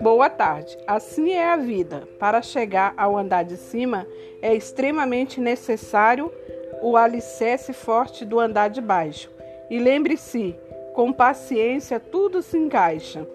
Boa tarde. Assim é a vida. Para chegar ao andar de cima, é extremamente necessário o alicerce forte do andar de baixo. E lembre-se, com paciência tudo se encaixa.